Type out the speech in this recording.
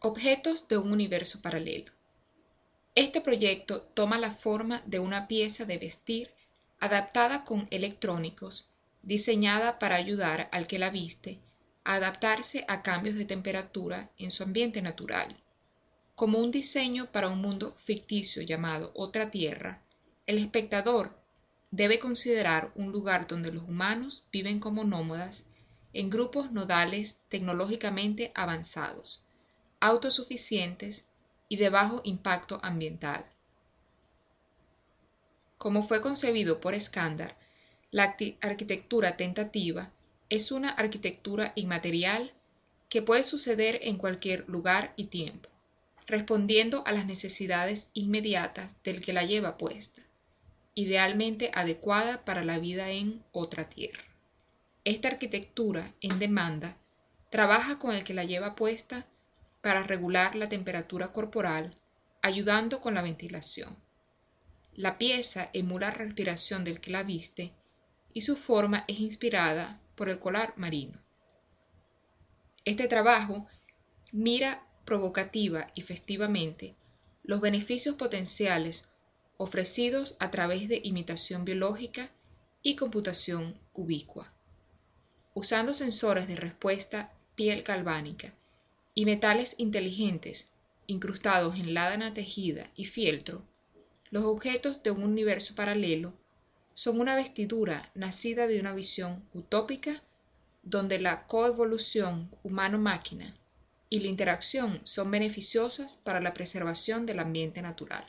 Objetos de un universo paralelo. Este proyecto toma la forma de una pieza de vestir adaptada con electrónicos, diseñada para ayudar al que la viste a adaptarse a cambios de temperatura en su ambiente natural. Como un diseño para un mundo ficticio llamado Otra Tierra, el espectador debe considerar un lugar donde los humanos viven como nómadas en grupos nodales tecnológicamente avanzados autosuficientes y de bajo impacto ambiental. Como fue concebido por Skandar, la arquitectura tentativa es una arquitectura inmaterial que puede suceder en cualquier lugar y tiempo, respondiendo a las necesidades inmediatas del que la lleva puesta, idealmente adecuada para la vida en otra tierra. Esta arquitectura en demanda trabaja con el que la lleva puesta para regular la temperatura corporal, ayudando con la ventilación. La pieza emula la respiración del que la viste y su forma es inspirada por el colar marino. Este trabajo mira provocativa y festivamente los beneficios potenciales ofrecidos a través de imitación biológica y computación ubicua. Usando sensores de respuesta piel galvánica y metales inteligentes incrustados en ládana tejida y fieltro, los objetos de un universo paralelo son una vestidura nacida de una visión utópica donde la coevolución humano-máquina y la interacción son beneficiosas para la preservación del ambiente natural.